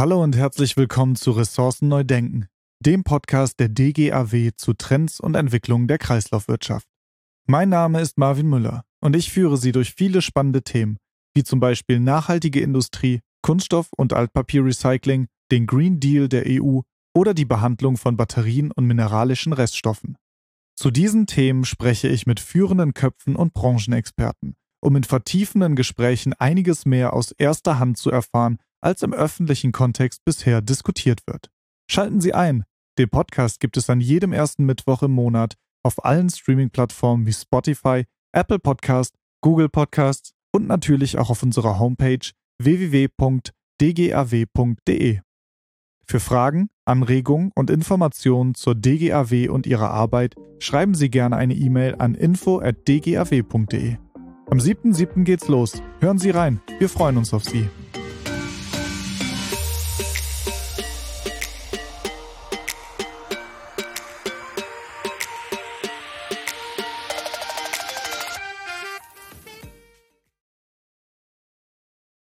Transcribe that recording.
Hallo und herzlich willkommen zu Ressourcen neu denken, dem Podcast der DGAW zu Trends und Entwicklungen der Kreislaufwirtschaft. Mein Name ist Marvin Müller und ich führe Sie durch viele spannende Themen, wie zum Beispiel nachhaltige Industrie, Kunststoff- und Altpapierrecycling, den Green Deal der EU oder die Behandlung von Batterien und mineralischen Reststoffen. Zu diesen Themen spreche ich mit führenden Köpfen und Branchenexperten, um in vertiefenden Gesprächen einiges mehr aus erster Hand zu erfahren, als im öffentlichen Kontext bisher diskutiert wird. Schalten Sie ein. Den Podcast gibt es an jedem ersten Mittwoch im Monat auf allen Streaming-Plattformen wie Spotify, Apple Podcast, Google Podcasts und natürlich auch auf unserer Homepage www.dgaw.de. Für Fragen, Anregungen und Informationen zur DGAW und ihrer Arbeit schreiben Sie gerne eine E-Mail an info@dgaw.de. Am 7.7. geht's los. Hören Sie rein. Wir freuen uns auf Sie.